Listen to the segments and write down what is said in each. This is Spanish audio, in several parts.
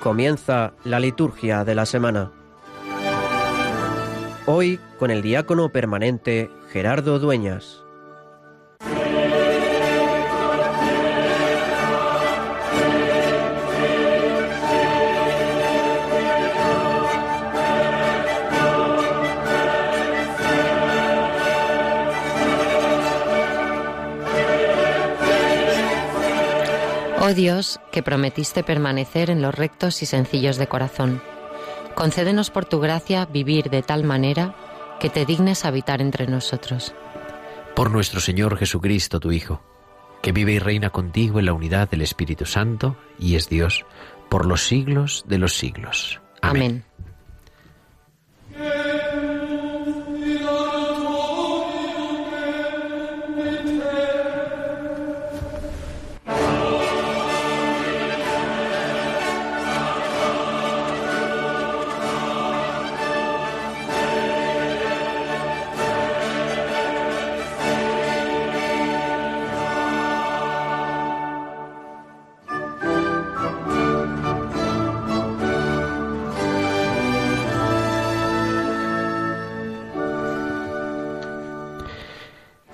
Comienza la liturgia de la semana. Hoy con el diácono permanente Gerardo Dueñas. Oh Dios, que prometiste permanecer en los rectos y sencillos de corazón, concédenos por tu gracia vivir de tal manera que te dignes habitar entre nosotros. Por nuestro Señor Jesucristo, tu Hijo, que vive y reina contigo en la unidad del Espíritu Santo y es Dios por los siglos de los siglos. Amén.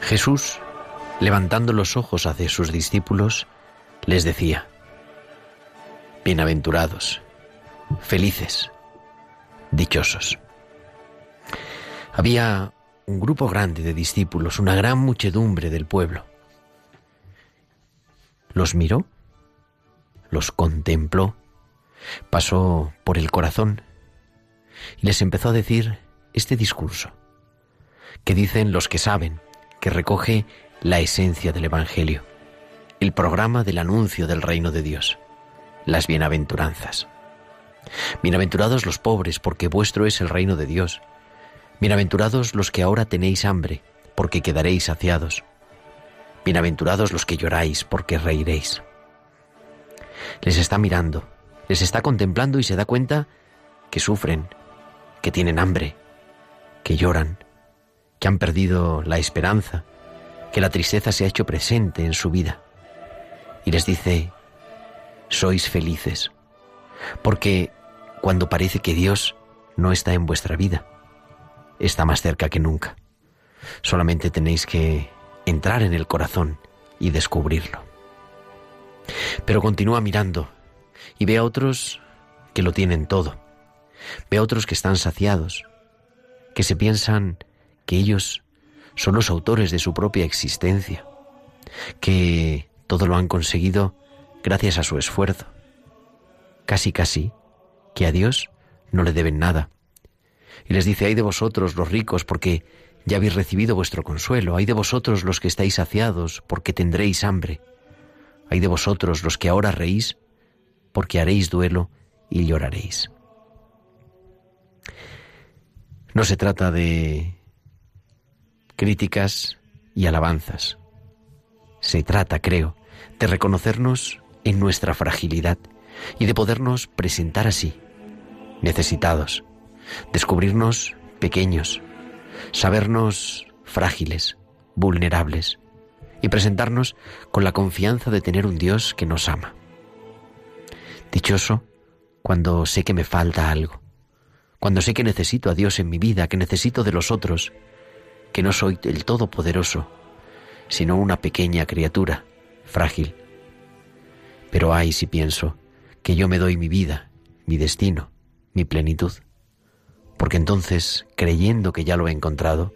Jesús, levantando los ojos hacia sus discípulos, les decía, Bienaventurados, felices, dichosos. Había un grupo grande de discípulos, una gran muchedumbre del pueblo. Los miró, los contempló, pasó por el corazón y les empezó a decir este discurso que dicen los que saben, que recoge la esencia del Evangelio, el programa del anuncio del reino de Dios, las bienaventuranzas. Bienaventurados los pobres, porque vuestro es el reino de Dios. Bienaventurados los que ahora tenéis hambre, porque quedaréis saciados. Bienaventurados los que lloráis, porque reiréis. Les está mirando, les está contemplando y se da cuenta que sufren, que tienen hambre, que lloran, han perdido la esperanza, que la tristeza se ha hecho presente en su vida. Y les dice, sois felices, porque cuando parece que Dios no está en vuestra vida, está más cerca que nunca. Solamente tenéis que entrar en el corazón y descubrirlo. Pero continúa mirando y ve a otros que lo tienen todo. Ve a otros que están saciados, que se piensan que ellos son los autores de su propia existencia, que todo lo han conseguido gracias a su esfuerzo. Casi, casi, que a Dios no le deben nada. Y les dice, hay de vosotros los ricos, porque ya habéis recibido vuestro consuelo, hay de vosotros los que estáis saciados, porque tendréis hambre, hay de vosotros los que ahora reís, porque haréis duelo y lloraréis. No se trata de críticas y alabanzas. Se trata, creo, de reconocernos en nuestra fragilidad y de podernos presentar así, necesitados, descubrirnos pequeños, sabernos frágiles, vulnerables y presentarnos con la confianza de tener un Dios que nos ama. Dichoso cuando sé que me falta algo, cuando sé que necesito a Dios en mi vida, que necesito de los otros, que no soy el Todopoderoso, sino una pequeña criatura, frágil. Pero ay si pienso que yo me doy mi vida, mi destino, mi plenitud, porque entonces, creyendo que ya lo he encontrado,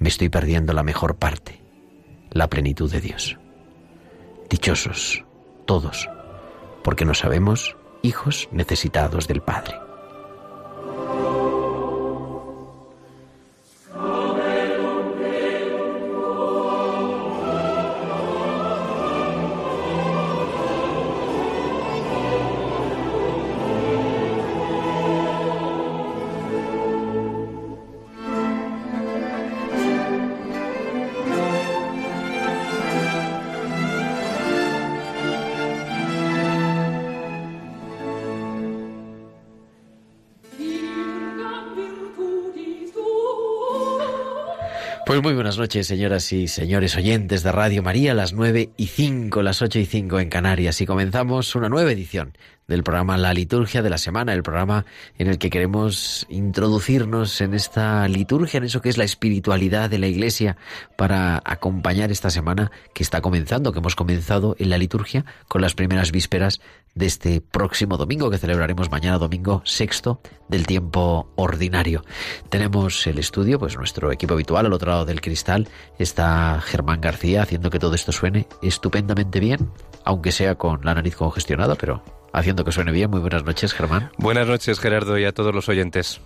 me estoy perdiendo la mejor parte, la plenitud de Dios. Dichosos, todos, porque nos sabemos hijos necesitados del Padre. Pues muy buenas noches, señoras y señores oyentes de Radio María, las nueve y cinco, las ocho y cinco en Canarias, y comenzamos una nueva edición del programa La Liturgia de la Semana, el programa en el que queremos introducirnos en esta liturgia, en eso que es la espiritualidad de la Iglesia, para acompañar esta semana que está comenzando, que hemos comenzado en la liturgia con las primeras vísperas de este próximo domingo que celebraremos mañana domingo sexto del tiempo ordinario. Tenemos el estudio, pues nuestro equipo habitual al otro lado del cristal está Germán García haciendo que todo esto suene estupendamente bien, aunque sea con la nariz congestionada, pero haciendo que suene bien. Muy buenas noches, Germán. Buenas noches, Gerardo, y a todos los oyentes.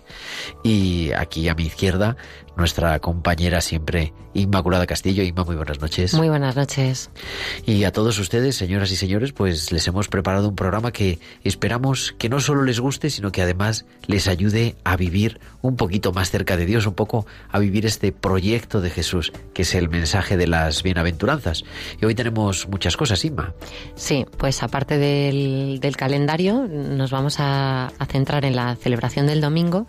Y aquí a mi izquierda, nuestra compañera siempre, Inmaculada Castillo. Inma, muy buenas noches. Muy buenas noches. Y a todos ustedes, señoras y señores, pues les hemos preparado un programa que esperamos que no solo les guste, sino que además les ayude a vivir un poquito más cerca de Dios, un poco a vivir este proyecto de Jesús, que es el mensaje de las bienaventuranzas. Y hoy tenemos muchas cosas, Inma. Sí, pues aparte del, del calendario, nos vamos a, a centrar en la celebración del domingo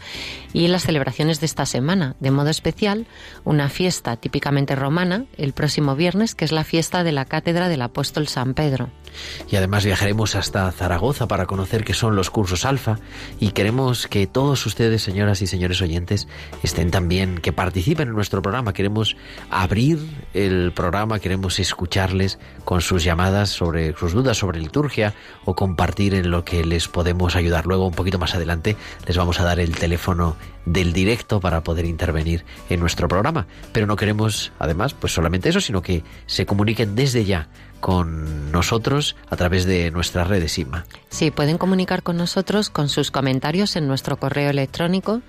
y en las celebraciones de esta semana, de modo especial una fiesta típicamente romana el próximo viernes, que es la fiesta de la Cátedra del Apóstol San Pedro. Y además viajaremos hasta Zaragoza para conocer qué son los cursos alfa y queremos que todos ustedes, señoras y señores oyentes, estén también, que participen en nuestro programa. Queremos abrir el programa, queremos escucharles con sus llamadas sobre sus dudas sobre liturgia o compartir en lo que les podemos ayudar. Luego, un poquito más adelante, les vamos a dar el teléfono del directo para poder intervenir en nuestro programa. Pero no queremos, además, pues solamente eso, sino que se comuniquen desde ya con nosotros a través de nuestras redes IMA. Sí, pueden comunicar con nosotros con sus comentarios en nuestro correo electrónico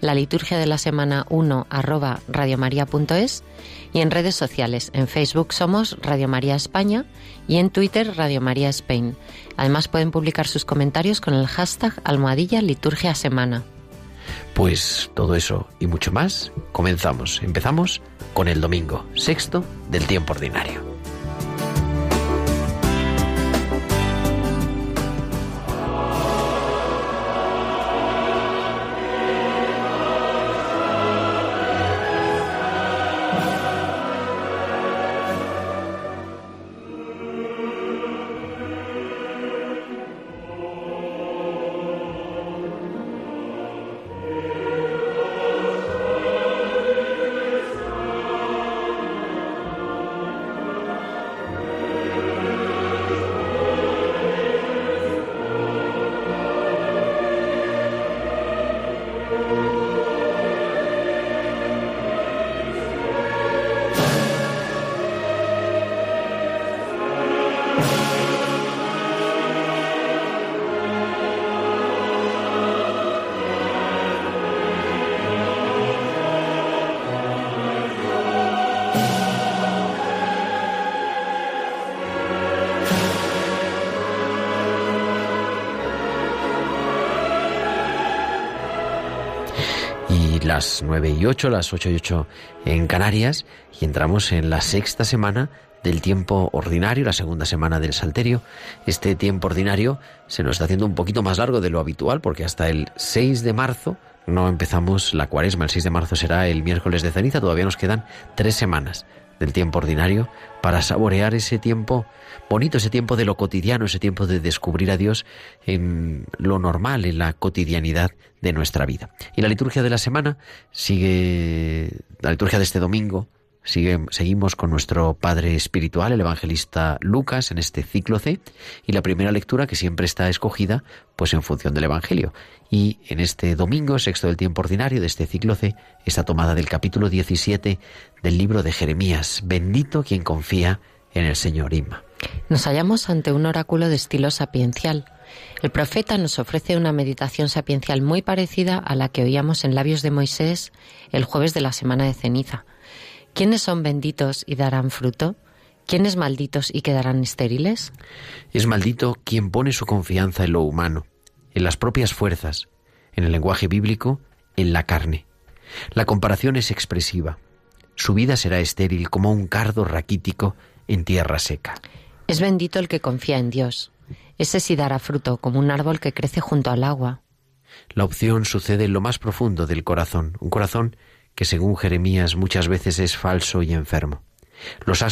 la liturgia de la semana 1 arroba radiomaria.es y en redes sociales. En Facebook somos Radio María España y en Twitter Radio María Spain. Además pueden publicar sus comentarios con el hashtag almohadilla liturgia semana. Pues todo eso y mucho más comenzamos. Empezamos con el domingo sexto del tiempo ordinario. Las 9 y 8, las 8 y 8 en Canarias, y entramos en la sexta semana del tiempo ordinario, la segunda semana del Salterio. Este tiempo ordinario se nos está haciendo un poquito más largo de lo habitual, porque hasta el 6 de marzo no empezamos la cuaresma. El 6 de marzo será el miércoles de ceniza, todavía nos quedan tres semanas del tiempo ordinario para saborear ese tiempo bonito, ese tiempo de lo cotidiano, ese tiempo de descubrir a Dios en lo normal, en la cotidianidad de nuestra vida. Y la liturgia de la semana sigue, la liturgia de este domingo, Seguimos con nuestro Padre Espiritual, el evangelista Lucas, en este ciclo C, y la primera lectura que siempre está escogida, pues en función del Evangelio. Y en este domingo, sexto del tiempo ordinario de este ciclo C, está tomada del capítulo 17 del libro de Jeremías, Bendito quien confía en el Señor Inma. Nos hallamos ante un oráculo de estilo sapiencial. El profeta nos ofrece una meditación sapiencial muy parecida a la que oíamos en labios de Moisés el jueves de la semana de ceniza ¿Quiénes son benditos y darán fruto? ¿Quiénes malditos y quedarán estériles? Es maldito quien pone su confianza en lo humano, en las propias fuerzas, en el lenguaje bíblico, en la carne. La comparación es expresiva. Su vida será estéril como un cardo raquítico en tierra seca. Es bendito el que confía en Dios. Ese sí dará fruto como un árbol que crece junto al agua. La opción sucede en lo más profundo del corazón, un corazón que según Jeremías muchas veces es falso y enfermo. Los,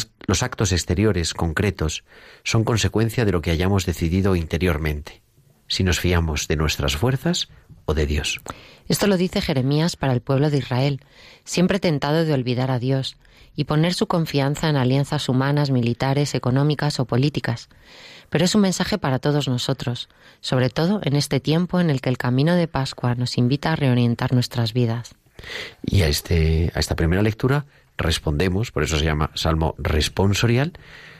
actos exteriores concretos son consecuencia de lo que hayamos decidido interiormente, si nos fiamos de nuestras fuerzas o de Dios. Esto lo dice Jeremías para el pueblo de Israel, siempre tentado de olvidar a Dios y poner su confianza en alianzas humanas, militares, económicas o políticas. Pero es un mensaje para todos nosotros, sobre todo en este tiempo en el que el camino de Pascua nos invita a reorientar nuestras vidas. Y a, este, a esta primera lectura respondemos, por eso se llama Salmo responsorial,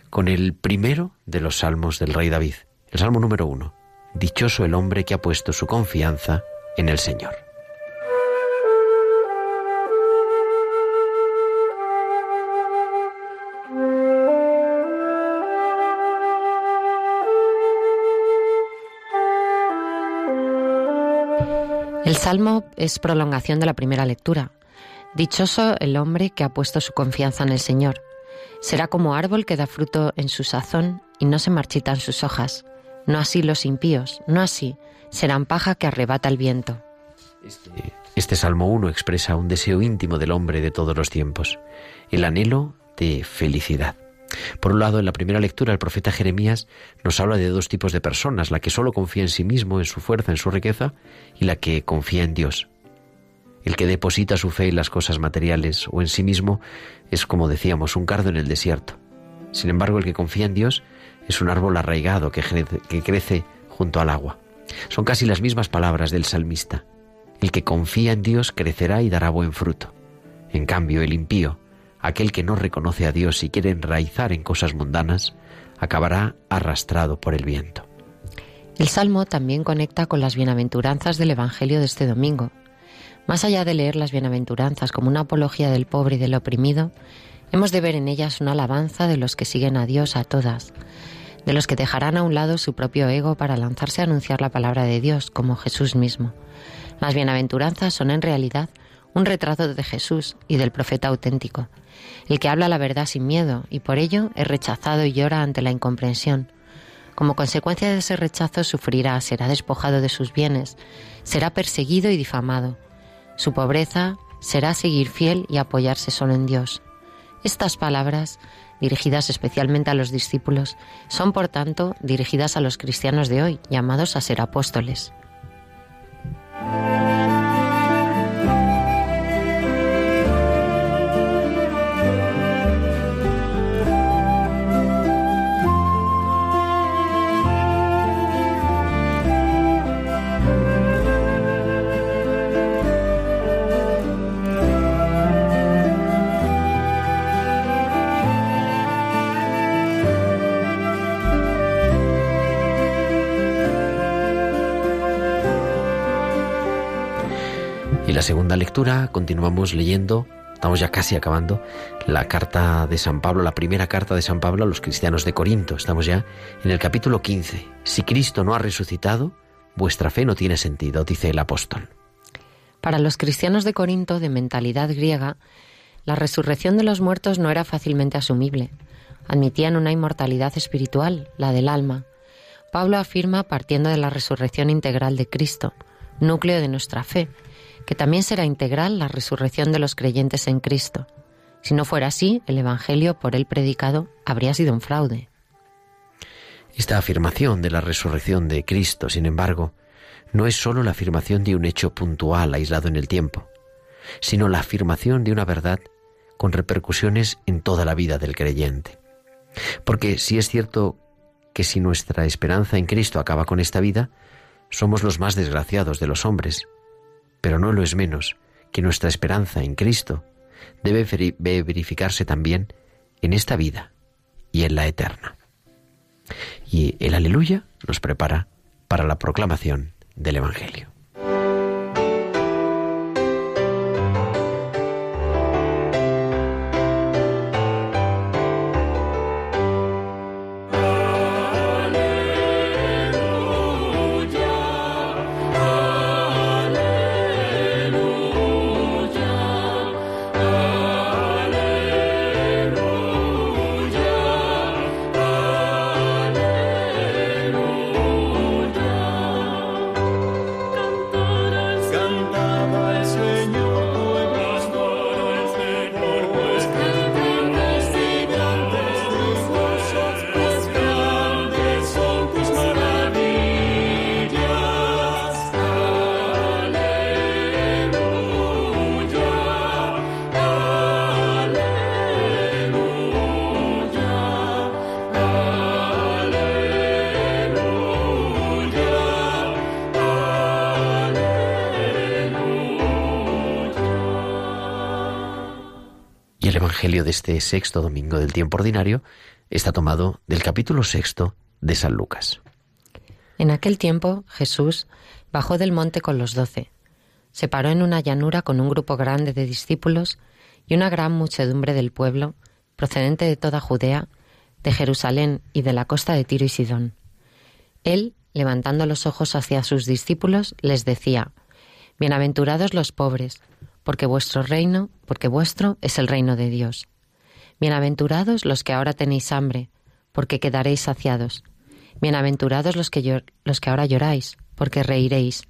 con el primero de los salmos del rey David, el Salmo número uno. Dichoso el hombre que ha puesto su confianza en el Señor. El Salmo es prolongación de la primera lectura. Dichoso el hombre que ha puesto su confianza en el Señor. Será como árbol que da fruto en su sazón y no se marchitan sus hojas. No así los impíos, no así. Serán paja que arrebata el viento. Este, este Salmo 1 expresa un deseo íntimo del hombre de todos los tiempos, el anhelo de felicidad. Por un lado, en la primera lectura, el profeta Jeremías nos habla de dos tipos de personas, la que solo confía en sí mismo, en su fuerza, en su riqueza, y la que confía en Dios. El que deposita su fe en las cosas materiales o en sí mismo es, como decíamos, un cardo en el desierto. Sin embargo, el que confía en Dios es un árbol arraigado que crece, junto al agua. Son casi las mismas palabras del salmista. El que confía en Dios crecerá y dará buen fruto. En cambio, el impío, aquel que no reconoce a Dios y quiere enraizar en cosas mundanas, acabará arrastrado por el viento. El Salmo también conecta con las bienaventuranzas del Evangelio de este domingo. Más allá de leer las bienaventuranzas como una apología del pobre y del oprimido, hemos de ver en ellas una alabanza de los que siguen a Dios a todas, de los que dejarán a un lado su propio ego para lanzarse a anunciar la palabra de Dios, como Jesús mismo. Las bienaventuranzas son en realidad un retrato de Jesús y del profeta auténtico, el que habla la verdad sin miedo y por ello es rechazado y llora ante la incomprensión. Como consecuencia de ese rechazo sufrirá, será despojado de sus bienes, será perseguido y difamado. Su pobreza será seguir fiel y apoyarse solo en Dios. Estas palabras, dirigidas especialmente a los discípulos, son por tanto dirigidas a los cristianos de hoy, llamados a ser apóstoles. La segunda lectura continuamos leyendo, estamos ya casi acabando, la carta de San Pablo, la primera carta de San Pablo a los cristianos de Corinto. Estamos ya en el capítulo 15. Si Cristo no ha resucitado, vuestra fe no tiene sentido, dice el apóstol. Para los cristianos de Corinto, de mentalidad griega, la resurrección de los muertos no era fácilmente asumible. Admitían una inmortalidad espiritual, la del alma. Pablo afirma partiendo de la resurrección integral de Cristo, núcleo de nuestra fe, que también será integral la resurrección de los creyentes en Cristo. Si no fuera así, el Evangelio por él predicado habría sido un fraude. Esta afirmación de la resurrección de Cristo, sin embargo, no es sólo la afirmación de un hecho puntual aislado en el tiempo, sino la afirmación de una verdad con repercusiones en toda la vida del creyente. Porque si es cierto que si nuestra esperanza en Cristo acaba con esta vida, somos los más desgraciados de los hombres, pero no lo es menos que nuestra esperanza en Cristo debe verificarse también en esta vida y en la eterna. Y el aleluya nos prepara para la proclamación del Evangelio. Este sexto domingo del tiempo ordinario está tomado del capítulo sexto de San Lucas. En aquel tiempo Jesús bajó del monte con los doce. Se paró en una llanura con un grupo grande de discípulos y una gran muchedumbre del pueblo, procedente de toda Judea, de Jerusalén y de la costa de Tiro y Sidón. Él, levantando los ojos hacia sus discípulos, les decía, Bienaventurados los pobres, porque vuestro reino, porque vuestro es el reino de Dios. Bienaventurados los que ahora tenéis hambre, porque quedaréis saciados. Bienaventurados los que, ahora lloráis, porque reiréis.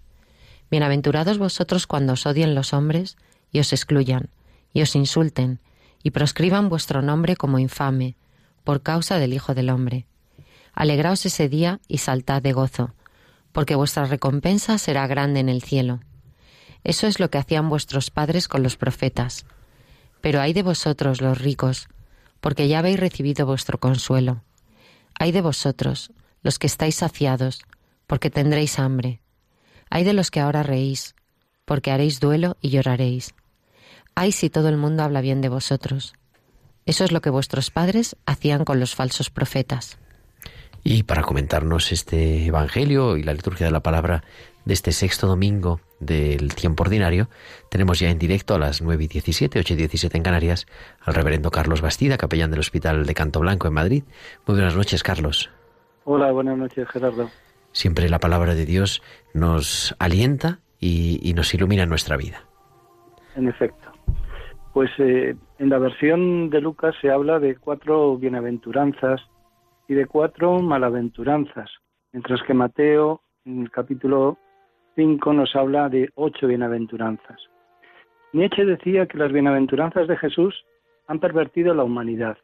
Bienaventurados vosotros cuando os odien los hombres y os excluyan, y os insulten, y proscriban vuestro nombre como infame, por causa del Hijo del Hombre. Alegraos ese día y saltad de gozo, porque vuestra recompensa será grande en el cielo. Eso es lo que hacían vuestros padres con los profetas. Pero hay de vosotros los ricos, porque ya habéis recibido vuestro consuelo. Hay de vosotros, los que estáis saciados, porque tendréis hambre. Hay de los que ahora reís, porque haréis duelo y lloraréis. Ay si todo el mundo habla bien de vosotros. Eso es lo que vuestros padres hacían con los falsos profetas. Y para comentarnos este Evangelio y la liturgia de la palabra de este sexto domingo del tiempo ordinario, tenemos ya en directo a las 9 y 17, 8 y 17 en Canarias, al reverendo Carlos Bastida, capellán del Hospital de Canto Blanco en Madrid. Muy buenas noches, Carlos. Hola, buenas noches, Gerardo. Siempre la palabra de Dios nos alienta y, nos ilumina en nuestra vida. En efecto. Pues eh, en la versión de Lucas se habla de cuatro bienaventuranzas y de cuatro malaventuranzas, mientras que Mateo, en el capítulo 5, nos habla de ocho bienaventuranzas. Nietzsche decía que las bienaventuranzas de Jesús han pervertido la humanidad.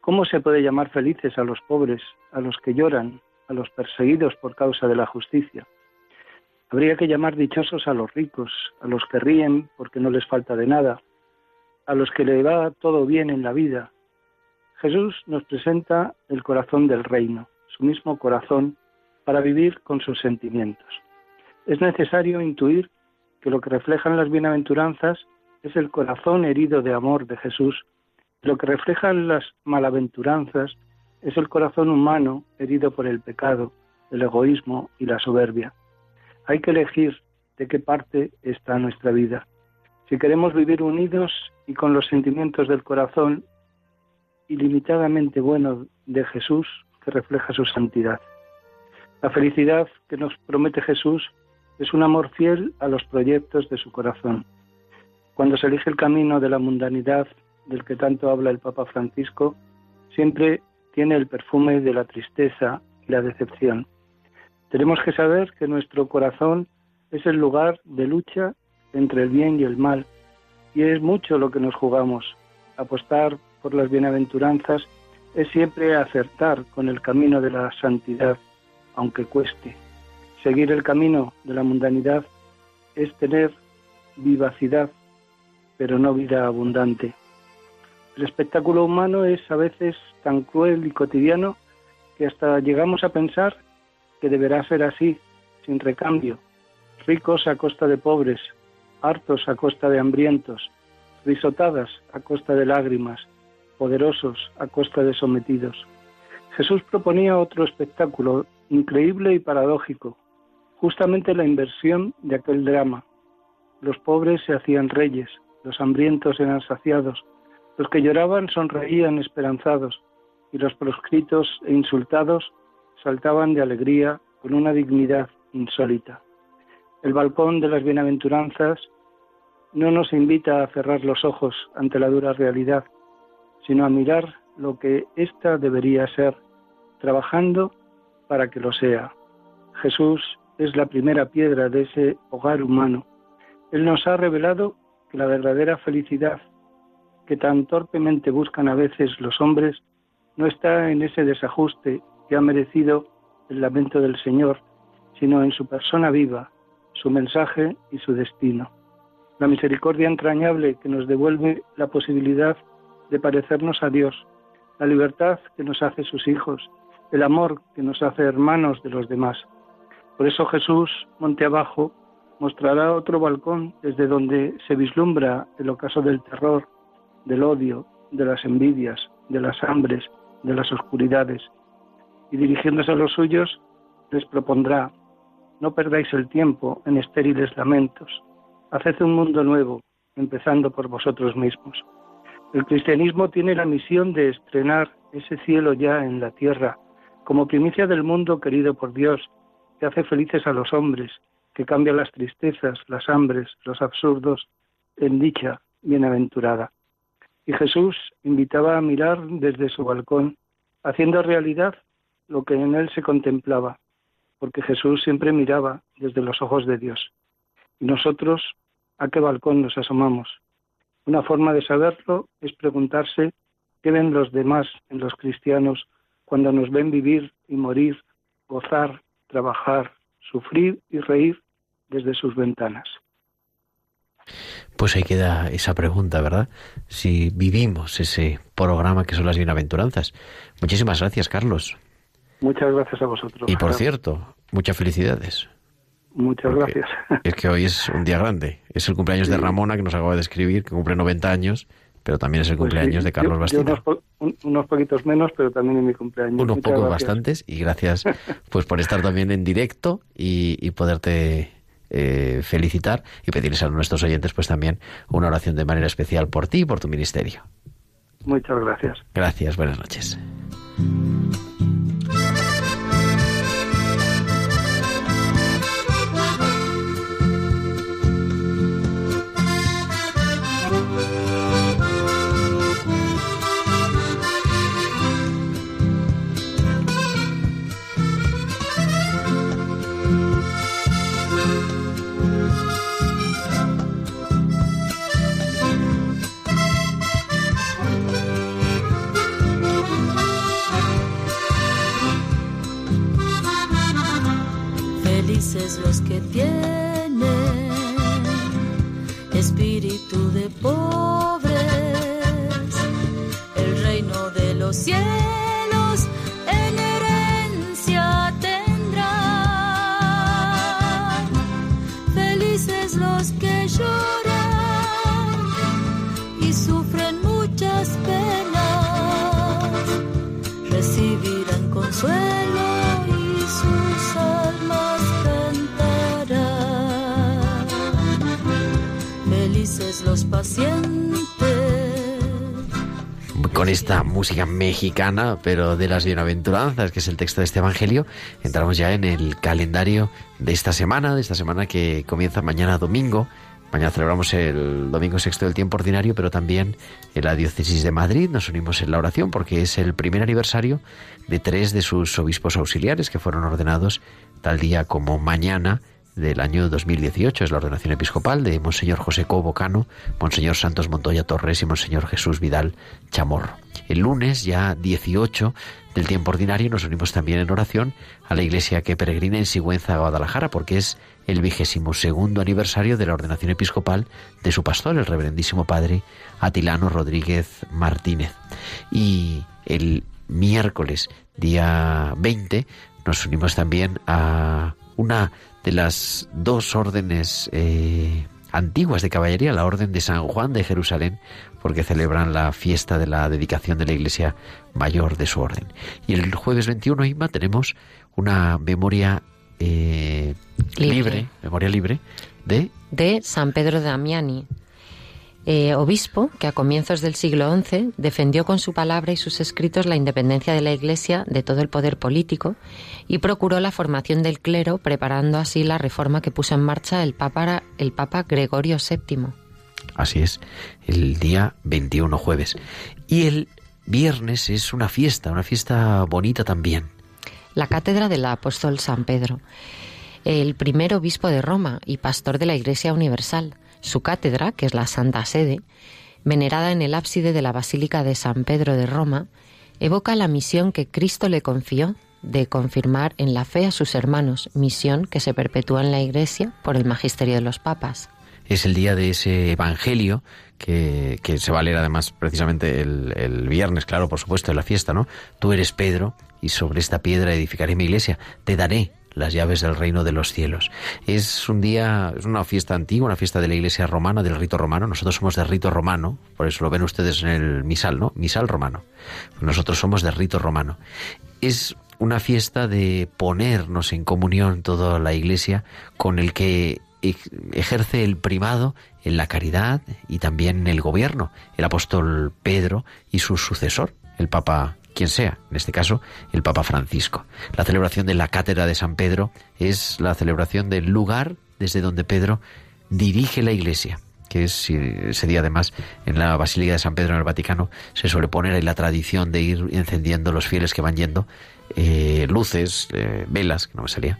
¿Cómo se puede llamar felices a los pobres, a los que lloran, a los perseguidos por causa de la justicia? Habría que llamar dichosos a los ricos, a los que ríen porque no les falta de nada, a los que le va todo bien en la vida, Jesús nos presenta el corazón del reino, su mismo corazón, para vivir con sus sentimientos. Es necesario intuir que lo que reflejan las bienaventuranzas es el corazón herido de amor de Jesús. Lo que reflejan las malaventuranzas es el corazón humano herido por el pecado, el egoísmo y la soberbia. Hay que elegir de qué parte está nuestra vida. Si queremos vivir unidos y con los sentimientos del corazón ilimitadamente bueno de Jesús que refleja su santidad. La felicidad que nos promete Jesús es un amor fiel a los proyectos de su corazón. Cuando se elige el camino de la mundanidad del que tanto habla el Papa Francisco, siempre tiene el perfume de la tristeza y la decepción. Tenemos que saber que nuestro corazón es el lugar de lucha entre el bien y el mal, y es mucho lo que nos jugamos, apostar por las bienaventuranzas es siempre acertar con el camino de la santidad, aunque cueste. Seguir el camino de la mundanidad es tener vivacidad, pero no vida abundante. El espectáculo humano es a veces tan cruel y cotidiano que hasta llegamos a pensar que deberá ser así, sin recambio, ricos a costa de pobres, hartos a costa de hambrientos, risotadas a costa de lágrimas, poderosos a costa de sometidos. Jesús proponía otro espectáculo increíble y paradójico, justamente la inversión de aquel drama. Los pobres se hacían reyes, los hambrientos eran saciados, los que lloraban sonreían esperanzados, y los proscritos e insultados saltaban de alegría con una dignidad insólita. El balcón de las bienaventuranzas no nos invita a cerrar los ojos ante la dura realidad, sino a mirar lo que ésta debería ser, trabajando para que lo sea. Jesús es la primera piedra de ese hogar humano. Él nos ha revelado que la verdadera felicidad que tan torpemente buscan a veces los hombres no está en ese desajuste que ha merecido el lamento del Señor, sino en su persona viva, su mensaje y su destino. La misericordia entrañable que nos devuelve la posibilidad de parecernos a Dios, la libertad que nos hace sus hijos, el amor que nos hace hermanos de los demás. Por eso Jesús, monte abajo, mostrará otro balcón desde donde se vislumbra el ocaso del terror del odio, de las envidias, de las hambres, de las oscuridades. Y dirigiéndose a los suyos, les propondrá, no perdáis el tiempo en estériles lamentos, haced un mundo nuevo, empezando por vosotros mismos. El cristianismo tiene la misión de estrenar ese cielo ya en la tierra, como primicia del mundo querido por Dios, que hace felices a los hombres, que cambia las tristezas, las hambres, los absurdos en dicha bienaventurada. Y Jesús invitaba a mirar desde su balcón, haciendo realidad lo que en él se contemplaba, porque Jesús siempre miraba desde los ojos de Dios. Y nosotros, ¿a qué balcón nos asomamos? Una forma de saberlo es preguntarse qué ven los demás en los cristianos cuando nos ven vivir y morir, gozar, trabajar, sufrir y reír desde sus ventanas. Pues ahí queda esa pregunta, ¿verdad? Si vivimos ese programa que son las bienaventuranzas. Muchísimas gracias, Carlos. Muchas gracias a vosotros. Y por cierto, muchas felicidades. Muchas gracias. Es que hoy es un día grande. Es el cumpleaños de Ramona, que nos acaba de escribir, que cumple 90 años, pero también es el pues cumpleaños de Carlos Bastida. unos, poquitos menos, pero también es mi cumpleaños. Unos pocos bastantes, y gracias pues por estar también en directo y, poderte eh, felicitar y pedirles a nuestros oyentes pues también una oración de manera especial por ti y por tu ministerio. Muchas gracias. Gracias, buenas noches. Pobres, el reino de los cielos en herencia tendrán. Felices los que lloran y sufren muchas penas, recibirán consuelo Con esta música mexicana, pero de las bienaventuranzas, que es el texto de este Evangelio, entramos ya en el calendario de esta semana, de esta semana que comienza mañana domingo. Mañana celebramos el domingo sexto del tiempo ordinario, pero también en la diócesis de Madrid nos unimos en la oración porque es el primer aniversario de tres de sus obispos auxiliares que fueron ordenados tal día como mañana del año 2018. Es la ordenación episcopal de Monseñor José Cobocano, Monseñor Santos Montoya Torres y Monseñor Jesús Vidal Chamorro. El lunes, ya 18 del tiempo ordinario, nos unimos también en oración a la iglesia que peregrina en Sigüenza, Guadalajara, porque es el vigésimo segundo aniversario de la ordenación episcopal de su pastor, el reverendísimo padre Atilano Rodríguez Martínez. Y el miércoles, día 20, nos unimos también a una de las dos órdenes eh, antiguas de caballería, la Orden de San Juan de Jerusalén, porque celebran la fiesta de la dedicación de la Iglesia Mayor de su orden. Y el jueves 21, Inma, tenemos una memoria eh, libre. memoria libre, de... De San Pedro de Damiani, eh, obispo que a comienzos del siglo XI defendió con su palabra y sus escritos la independencia de la Iglesia de todo el poder político y procuró la formación del clero, preparando así la reforma que puso en marcha el Papa, el Papa Gregorio VII. Así es, el día 21 jueves. Y el viernes es una fiesta, una fiesta bonita también. La cátedra del apóstol San Pedro, el primer obispo de Roma y pastor de la Iglesia Universal su cátedra, que es la Santa Sede, venerada en el ábside de la Basílica de San Pedro de Roma, evoca la misión que Cristo le confió de confirmar en la fe a sus hermanos, misión que se perpetúa en la Iglesia por el magisterio de los papas. Es el día de ese Evangelio que, se va a leer además precisamente el, el, viernes, claro, por supuesto, de la fiesta, ¿no? Tú eres Pedro y sobre esta piedra edificaré mi iglesia. Te daré las llaves del reino de los cielos. Es un día, es una fiesta antigua, una fiesta de la iglesia romana, del rito romano. Nosotros somos de rito romano, por eso lo ven ustedes en el misal, ¿no? Misal romano. Nosotros somos de rito romano. Es una fiesta de ponernos en comunión toda la iglesia con el que ejerce el primado en la caridad y también en el gobierno, el apóstol Pedro y su sucesor, el Papa quien sea, en este caso el Papa Francisco. La celebración de la Cátedra de San Pedro es la celebración del lugar desde donde Pedro dirige la Iglesia que es ese día además en la Basílica de San Pedro en el Vaticano se suele poner ahí la tradición de ir encendiendo los fieles que van yendo eh, luces, eh, velas, que no me salía,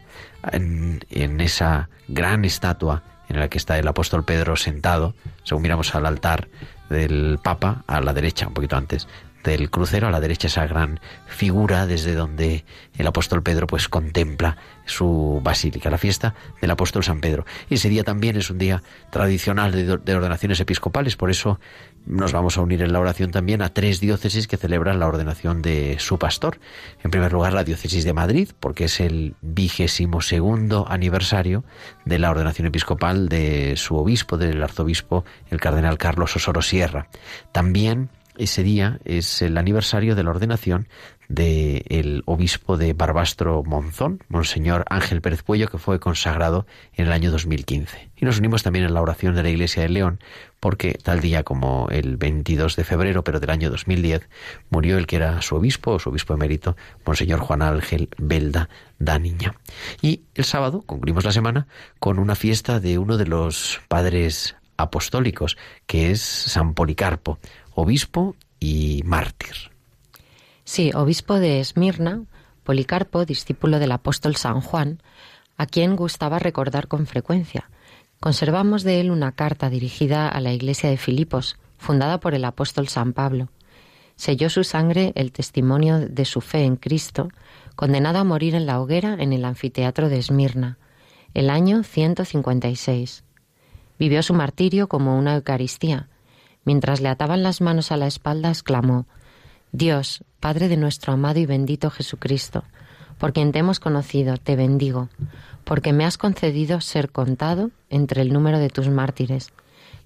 en, en, esa gran estatua en la que está el apóstol Pedro sentado, según miramos al altar del Papa, a la derecha, un poquito antes, del crucero, a la derecha esa gran figura desde donde el apóstol Pedro pues contempla su basílica, la fiesta del apóstol San Pedro. Ese día también es un día tradicional de, ordenaciones episcopales, por eso nos vamos a unir en la oración también a tres diócesis que celebran la ordenación de su pastor. En primer lugar, la diócesis de Madrid, porque es el vigésimo segundo aniversario de la ordenación episcopal de su obispo, del arzobispo, el cardenal Carlos Osoro Sierra. También ese día es el aniversario de la ordenación del obispo de Barbastro Monzón, Monseñor Ángel Pérez Puello, que fue consagrado en el año 2015. Y nos unimos también en la oración de la Iglesia de León, porque tal día como el 22 de febrero, pero del año 2010, murió el que era su obispo, su obispo emérito, Monseñor Juan Ángel Belda Daniña. Y el sábado concluimos la semana con una fiesta de uno de los padres apostólicos, que es San Policarpo, obispo y mártir. Sí, obispo de Esmirna, Policarpo, discípulo del apóstol San Juan, a quien gustaba recordar con frecuencia. Conservamos de él una carta dirigida a la iglesia de Filipos, fundada por el apóstol San Pablo. Selló su sangre el testimonio de su fe en Cristo, condenado a morir en la hoguera en el anfiteatro de Esmirna, el año 156. Vivió su martirio como una Eucaristía, Mientras le ataban las manos a la espalda, exclamó, Dios, Padre de nuestro amado y bendito Jesucristo, por quien te hemos conocido, te bendigo, porque me has concedido ser contado entre el número de tus mártires,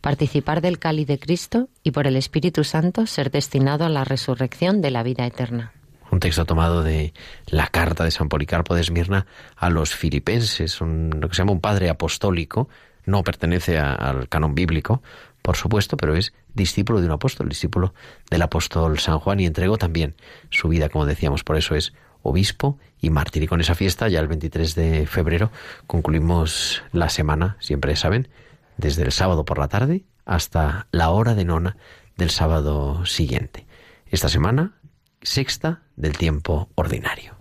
participar del cáliz de Cristo y por el Espíritu Santo ser destinado a la resurrección de la vida eterna. Un texto tomado de la carta de San Policarpo de Esmirna a los filipenses, lo que se llama un padre apostólico, no pertenece al canon bíblico, por supuesto, pero es discípulo de un apóstol, discípulo del apóstol San Juan y entregó también su vida, como decíamos, por eso es obispo y mártir. Y con esa fiesta, ya el 23 de febrero, concluimos la semana, siempre saben, desde el sábado por la tarde hasta la hora de nona del sábado siguiente. Esta semana, sexta del tiempo ordinario.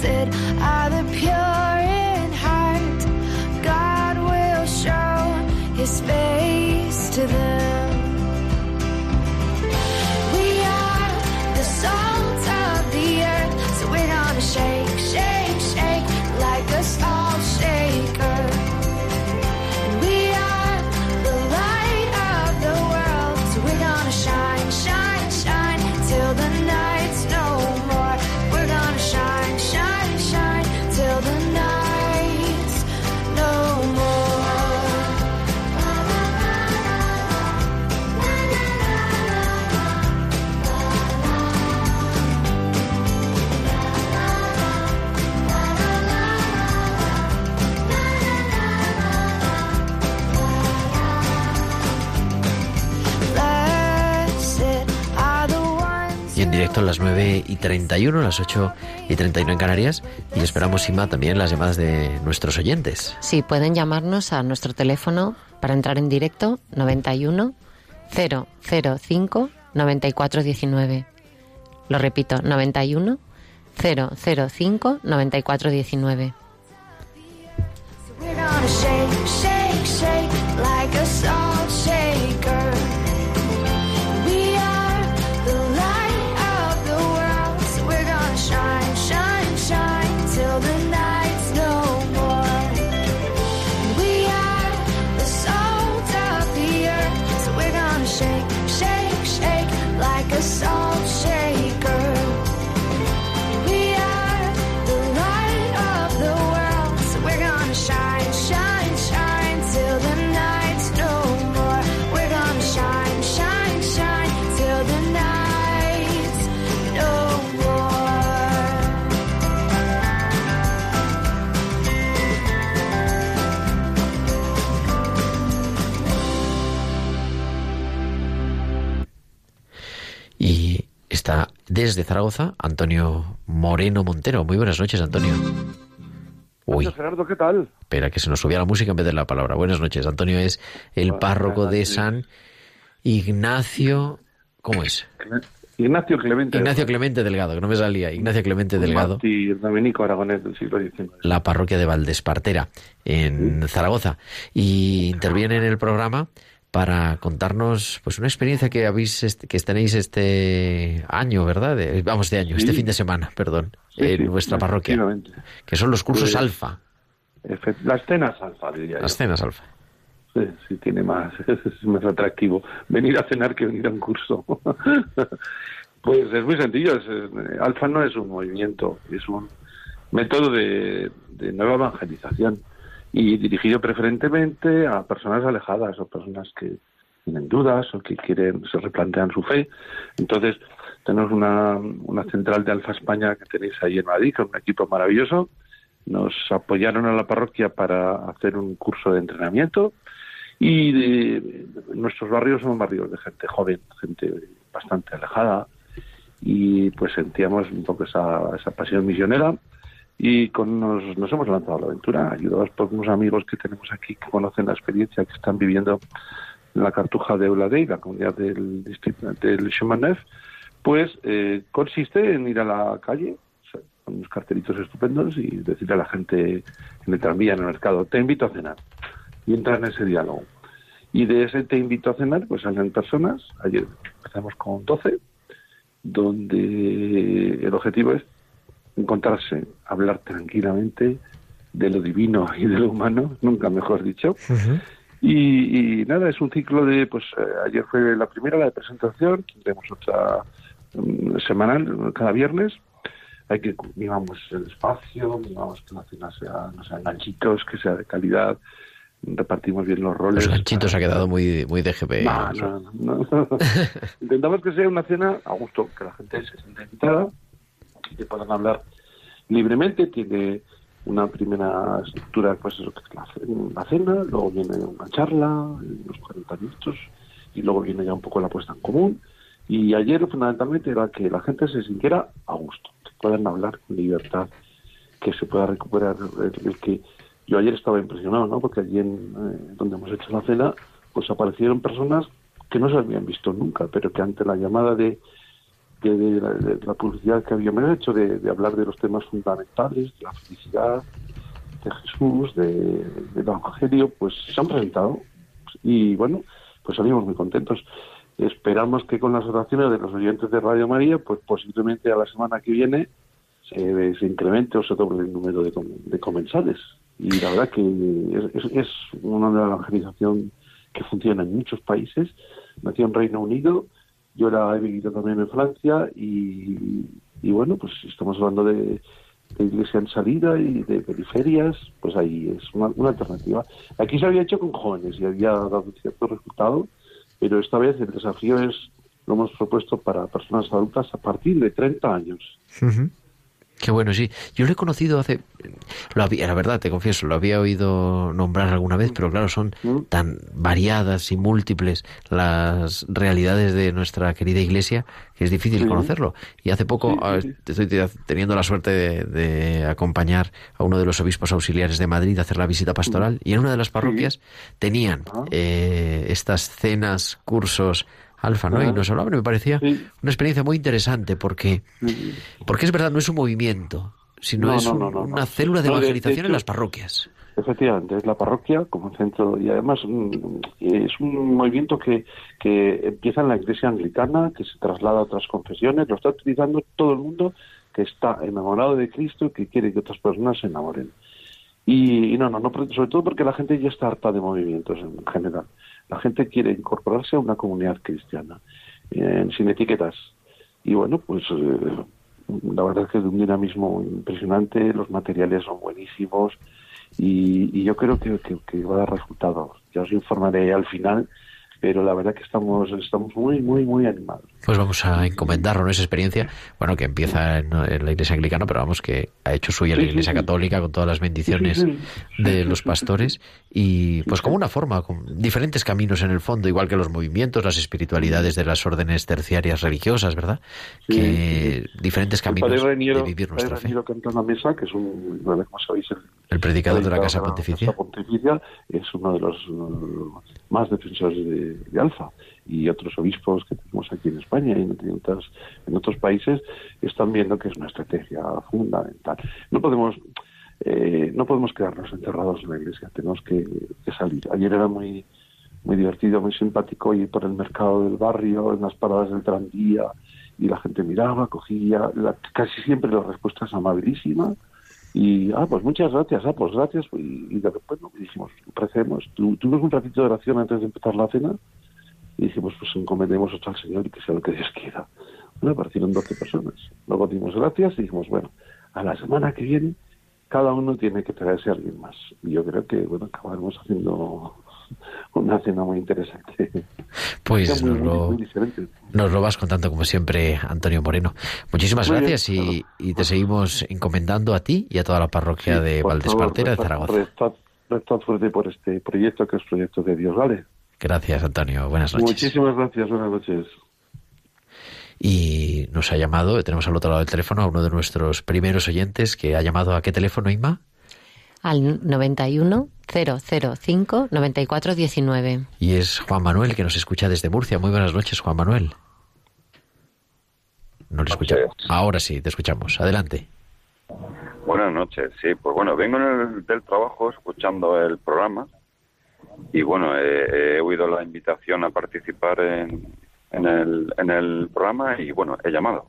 Blessed are the pure in heart, God will show his face to them. Directo a las 9 y 31, a las 8 y 31 en Canarias. Y esperamos, Ima, también las llamadas de nuestros oyentes. Sí, pueden llamarnos a nuestro teléfono para entrar en directo 91 005 9419. Lo repito, 91 005 9419. So we're gonna shake, shake, shake like a salt desde Zaragoza Antonio Moreno Montero. Muy buenas noches, Antonio. Uy, Gerardo, ¿qué tal? espera que se nos subía la música en vez de la palabra. Buenas noches, Antonio es el Buenas párroco de. San Ignacio. ¿Cómo es? Ignacio Clemente. Ignacio Clemente Delgado, que no me salía. Ignacio Clemente Delgado. Y Domenico Aragonés del siglo XIX. la parroquia de Valdespartera, en Zaragoza. Y interviene en el programa para contarnos pues una experiencia que habéis est- que tenéis este año, ¿verdad? De- vamos, de año, este fin de semana, perdón, Sí, en sí, vuestra parroquia, que son los cursos Pues- alfa, Las cenas alfa, diría las yo. cenas alfa. Sí, sí, tiene más, es más atractivo venir a cenar que venir a un curso. pues es muy sencillo. es- es- alfa no es un movimiento, es un método de, de nueva evangelización y dirigido preferentemente a personas alejadas o personas que tienen dudas o que quieren se replantean su fe. Entonces, tenemos una, una central de Alfa España que tenéis ahí en Madrid, con un equipo maravilloso. Nos apoyaron a la parroquia para hacer un curso de entrenamiento y nuestros barrios son barrios de gente joven, gente bastante alejada y pues sentíamos un poco esa, esa pasión misionera y con nos, hemos lanzado a la aventura, ayudados por unos amigos que tenemos aquí que conocen la experiencia que están viviendo en la cartuja de Euladei, la comunidad del distrito del Chemanef, pues eh, consiste en ir a la calle con unos cartelitos estupendos y decirle a la gente en el tranvía, en el mercado, te invito a cenar y entrar en ese diálogo. Y de ese te invito a cenar, pues salen personas. Ayer empezamos con 12, donde el objetivo es encontrarse, hablar tranquilamente de lo divino y de lo humano, nunca mejor dicho. Y, y nada, es un ciclo de, pues eh, ayer fue la primera, la de presentación, tendremos otra mm, semanal, cada viernes. Hay que mimamos el espacio, mimamos que la cena sea, no sean ganchitos, que sea de calidad, repartimos bien los roles. Los ganchitos ha quedado muy, muy de GP. No, no, no, no. Intentamos que sea una cena a gusto, que la gente se sienta invitada, que puedan hablar libremente. Tiene una primera estructura, pues eso, que es la, la cena, luego viene una charla, unos 40 minutos, y luego viene ya un poco la puesta en común. Y ayer fundamentalmente era que la gente se sintiera a gusto, que puedan hablar con libertad, que se pueda recuperar el, el que yo ayer estaba impresionado, ¿no? Porque allí en eh, donde hemos hecho la cena, pues aparecieron personas que no se habían visto nunca, pero que ante la llamada de, de, de la, de publicidad que habíamos hecho, de, de hablar de los temas fundamentales, de la felicidad, de Jesús, de, del Evangelio, pues se han presentado y bueno, pues salimos muy contentos. Esperamos que con las oraciones de los oyentes de Radio María, pues posiblemente a la semana que viene se, incremente o se doble el número de, de comensales. Y la verdad que es, una de evangelización que funciona en muchos países. Nació en Reino Unido, yo la he vivido también en Francia y, y bueno, pues estamos hablando de, de iglesia en salida y de periferias, pues ahí es una, alternativa. Aquí se había hecho con jóvenes y había dado cierto resultado, pero esta vez el desafío es, lo hemos propuesto para personas adultas a partir de 30 años. Qué bueno, sí. Yo lo he conocido hace... Lo había, la verdad, te confieso, lo había oído nombrar alguna vez, pero claro, son Mm. tan variadas y múltiples las realidades de nuestra querida iglesia que es difícil conocerlo. Y hace poco Sí, sí, ah, sí. estoy te- teniendo la suerte de, de acompañar a uno de los obispos auxiliares de Madrid a hacer la visita pastoral y en una de las parroquias tenían eh, estas cenas, cursos alfa, ¿no? Y nos hablaban y me parecía una experiencia muy interesante porque porque es verdad, no es un movimiento, sino No, es no, un- no, no, no. una célula de evangelización en las parroquias. Efectivamente, es la parroquia como centro y además mm, es un movimiento que, que empieza en la iglesia anglicana, que se traslada a otras confesiones, lo está utilizando todo el mundo que está enamorado de Cristo y que quiere que otras personas se enamoren. Y, y no, no, no, sobre todo porque la gente ya está harta de movimientos en general. La gente quiere incorporarse a una comunidad cristiana, eh, sin etiquetas. Y bueno, pues eh, la verdad es que es de un dinamismo impresionante, los materiales son buenísimos y, y yo creo que, va a dar resultados. Ya os informaré al final, pero la verdad que estamos, estamos muy, muy, muy animados. Pues vamos a encomendarlo, ¿no? Esa experiencia, bueno, que empieza en, en la iglesia anglicana, pero vamos, que ha hecho suya la Sí, iglesia sí. católica con todas las bendiciones Sí, de los pastores y pues como una forma, con diferentes caminos en el fondo, igual que los movimientos, las espiritualidades de las órdenes terciarias religiosas, ¿verdad? Sí, Que diferentes caminos Reniero, de vivir nuestra fe. Reniero canta en la mesa, que es un, como sabéis, el El predicador de la Casa de la Pontificia. Casa Pontificia es uno de los más defensores de, de Alfa y otros obispos que tenemos aquí en España y en, en otras- en otros países están viendo que es una estrategia fundamental. No podemos eh, no podemos quedarnos encerrados en la iglesia, tenemos que, que salir. Ayer era muy muy divertido, muy simpático ir por el mercado del barrio, en las paradas del tranvía y la gente miraba, cogía, la- casi siempre la respuesta es amabilísima y, ah, pues muchas gracias, ah, pues gracias. Y, y de repente dijimos, recemos. Tu- Tuvimos un ratito de oración antes de empezar la cena y dijimos, pues encomendemos esto al Señor y que sea lo que Dios quiera. Bueno, aparecieron 12 personas. Luego dimos gracias y dijimos, bueno, a la semana que viene cada uno tiene que traerse a alguien más. Y yo creo que, bueno, acabaremos haciendo una cena muy interesante. Pues muy, nos muy- lo, muy. Nos lo vas contando como siempre, Antonio Moreno. Muchísimas Muy bien, gracias y, y te seguimos encomendando a ti y a toda la parroquia de Por favor, Valdespartera de Zaragoza. rezad- rezad fuerte por este proyecto que es proyecto de Dios, ¿vale? Gracias, Antonio. Buenas noches. Muchísimas gracias, buenas noches. Y nos ha llamado, tenemos al otro lado del teléfono a uno de nuestros primeros oyentes que ha llamado a qué teléfono, Inma? Al 91 005 9419. Y es Juan Manuel que nos escucha desde Murcia. Muy buenas noches, Juan Manuel. No le escuchamos. Ahora sí, te escuchamos. Adelante. Buenas noches, sí, pues bueno, vengo en el- del trabajo escuchando el programa y bueno, he, he oído la invitación a participar en, en, el, en el programa y bueno, he llamado.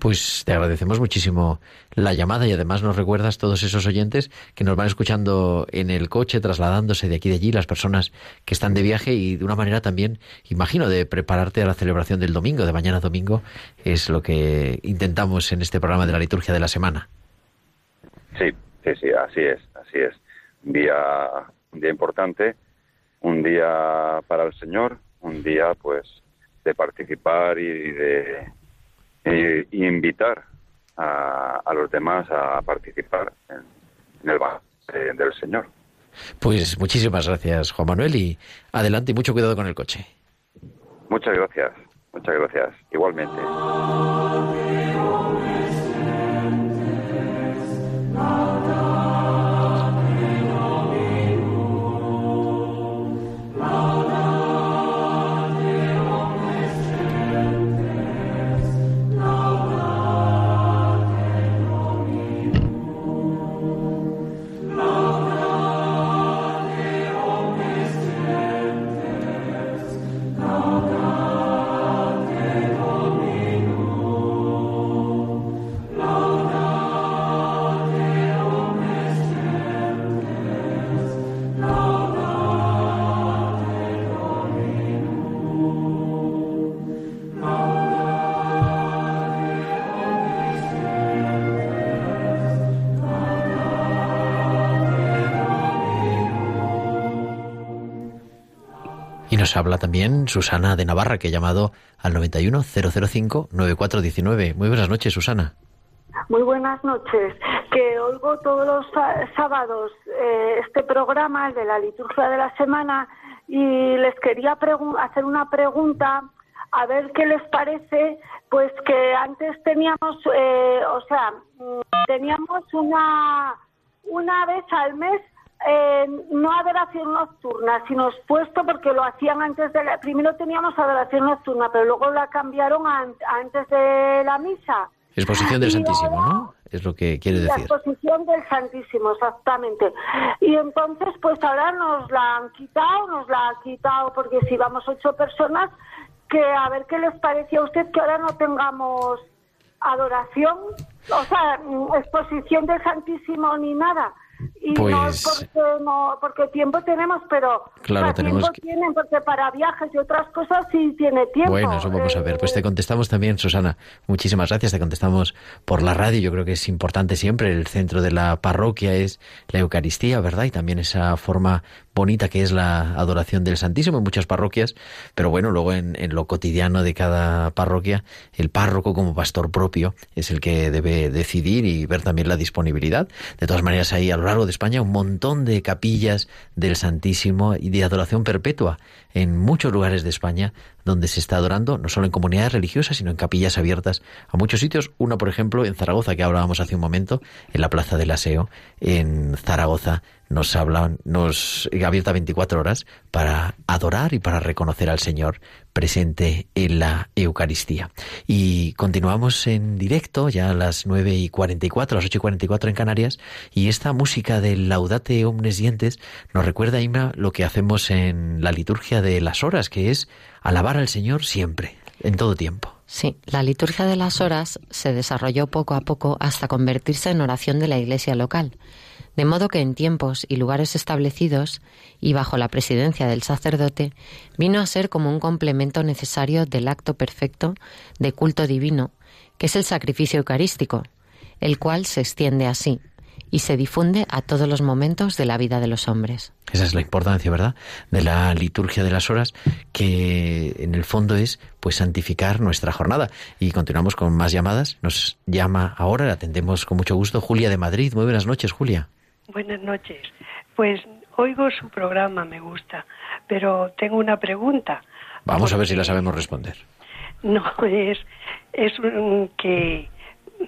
Pues te agradecemos muchísimo la llamada y además nos recuerdas todos esos oyentes que nos van escuchando en el coche, trasladándose de aquí y de allí, las personas que están de viaje y de una manera también, imagino, de prepararte a la celebración del domingo, de mañana domingo, es lo que intentamos en este programa de la liturgia de la semana. Sí, sí, sí, así es, así es. Un día, un día importante, un día para el Señor, un día pues de participar y de y invitar a, a los demás a participar en, en el banquete del Señor. Pues muchísimas gracias, Juan Manuel, y adelante y mucho cuidado con el coche. Muchas gracias, muchas gracias. Igualmente. También Susana de Navarra, que ha llamado al 91005-9419. Muy buenas noches, Susana. Muy buenas noches. Que oigo todos los sábados eh, este programa, el de la liturgia de la semana, y les quería hacer una pregunta a ver qué les parece, pues que antes teníamos, eh, o sea, mm, teníamos una, una vez al mes eh, no adoración nocturna, sino expuesto porque lo hacían antes de la... Primero teníamos adoración nocturna, pero luego la cambiaron antes de la misa. Exposición del Santísimo, ¿no? Es lo que quiere decir. La exposición del Santísimo, exactamente. Y entonces, pues ahora nos la han quitado, nos la han quitado porque si vamos ocho personas, que a ver qué les parece a usted que ahora no tengamos adoración, o sea, exposición del Santísimo ni nada. Y no Pues- porque, no, porque tiempo tenemos, pero Claro, tenemos tiempo que- tienen, porque para viajes y otras cosas sí tiene tiempo. Bueno, eso vamos a ver. Pues te Eh, contestamos también, Susana. Muchísimas gracias. Te contestamos por la radio. Yo creo que es importante siempre. El centro de la parroquia es la Eucaristía, ¿verdad? Y también esa forma bonita que es la adoración del Santísimo en muchas parroquias. Pero bueno, luego en, en lo cotidiano de cada parroquia, el párroco como pastor propio es el que debe decidir y ver también la disponibilidad. De todas maneras, hay a lo largo de España un montón de capillas del Santísimo y de adoración perpetua en muchos lugares de España donde se está adorando, no solo en comunidades religiosas, sino en capillas abiertas a muchos sitios. Una, por ejemplo, en Zaragoza, que hablábamos hace un momento, en la Plaza del Aseo, en Zaragoza, nos hablan, nos abierta 24 horas para adorar y para reconocer al Señor presente en la Eucaristía. Y continuamos en directo, ya a las 9 y 44, las 8 y 44 en Canarias, y esta música del Laudate Omnes Dientes nos recuerda, Ima, lo que hacemos en la liturgia de las horas, que es alabar al Señor siempre, en todo tiempo. Sí, la liturgia de las horas se desarrolló poco a poco hasta convertirse en oración de la iglesia local, de modo que en tiempos y lugares establecidos y bajo la presidencia del sacerdote vino a ser como un complemento necesario del acto perfecto de culto divino, que es el sacrificio eucarístico, el cual se extiende así y se difunde a todos los momentos de la vida de los hombres. Esa es la importancia, ¿verdad? De la liturgia de las horas, que en el fondo es pues santificar nuestra jornada. Y continuamos con más llamadas. Nos llama ahora, la atendemos con mucho gusto, Julia de Madrid. Muy buenas noches, Julia. Buenas noches. Pues oigo su programa, me gusta, pero tengo una pregunta. Vamos a ver si la sabemos responder. No, es, es que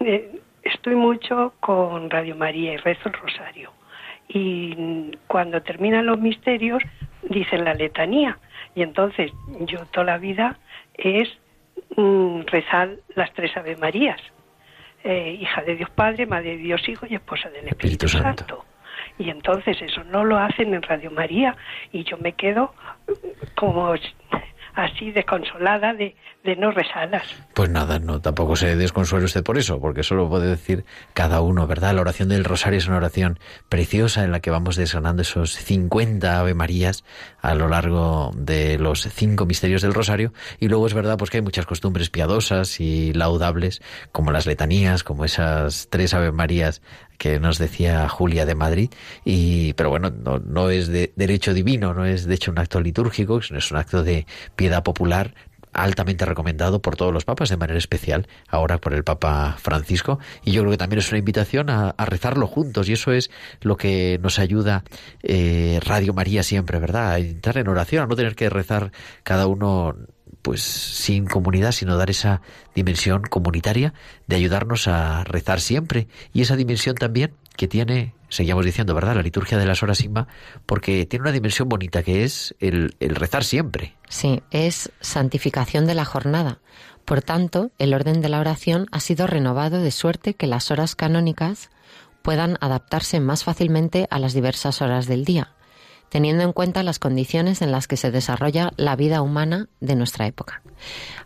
eh, estoy mucho con Radio María y rezo el rosario. Y cuando terminan los misterios, dicen la letanía. Y entonces yo toda la vida es mm, rezar las tres Ave Marías. Eh, hija de Dios Padre, Madre de Dios Hijo y esposa del Espíritu, Santo. Y entonces eso no lo hacen en Radio María y yo me quedo como así desconsolada de, de no rezarlas. Pues nada, no, tampoco se desconsuele usted por eso, porque solo puede decir cada uno, ¿verdad? La oración del rosario es una oración preciosa en la que vamos desgranando esos 50 Ave Marías a lo largo de los cinco misterios del rosario. Y luego es verdad pues que hay muchas costumbres piadosas y laudables, como las letanías, como esas tres Ave Marías que nos decía Julia de Madrid, y pero bueno, no, no es de derecho divino, no es de hecho un acto litúrgico, sino es un acto de piedad popular altamente recomendado por todos los papas, de manera especial ahora por el Papa Francisco. Y yo creo que también es una invitación a, rezarlo juntos, y eso es lo que nos ayuda eh, Radio María siempre, ¿verdad? A entrar en oración, a no tener que rezar cada uno pues sin comunidad, sino dar esa dimensión comunitaria de ayudarnos a rezar siempre y esa dimensión también que tiene, seguíamos diciendo, ¿verdad? La liturgia de las horas sigma, porque tiene una dimensión bonita que es el, el rezar siempre. Sí, es santificación de la jornada. Por tanto, el orden de la oración ha sido renovado de suerte que las horas canónicas puedan adaptarse más fácilmente a las diversas horas del día, teniendo en cuenta las condiciones en las que se desarrolla la vida humana de nuestra época.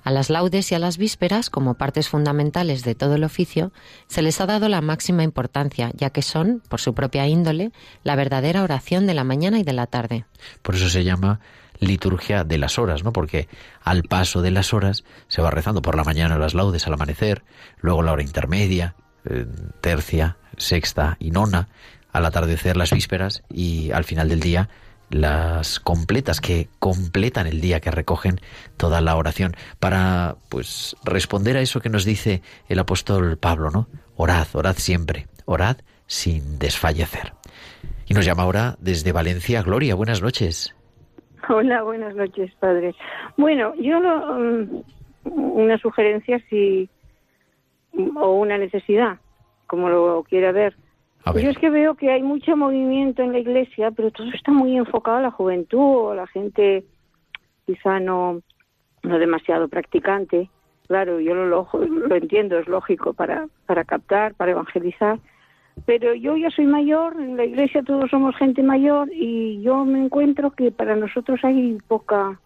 A las laudes y a las vísperas, como partes fundamentales de todo el oficio, se les ha dado la máxima importancia, ya que son, por su propia índole, la verdadera oración de la mañana y de la tarde. Por eso se llama liturgia de las horas, ¿no? Porque al paso de las horas se va rezando por la mañana las laudes al amanecer, luego la hora intermedia, eh, tercia, sexta y nona, al atardecer las vísperas y al final del día las completas que completan el día que recogen toda la oración para pues responder a eso que nos dice el apóstol Pablo, ¿no? orad, orad siempre, orad sin desfallecer. Y nos llama ahora desde Valencia Gloria. Buenas noches. Hola, buenas noches, padre. Bueno, yo mm, una sugerencia si o una necesidad, como lo quiera ver. Yo es que veo que hay mucho movimiento en la iglesia, pero todo está muy enfocado a la juventud o a la gente quizá no, no demasiado practicante. Claro, yo lo, lo, lo entiendo, es lógico para, para captar, para evangelizar. Pero yo ya soy mayor, en la iglesia todos somos gente mayor y yo me encuentro que para nosotros hay poca,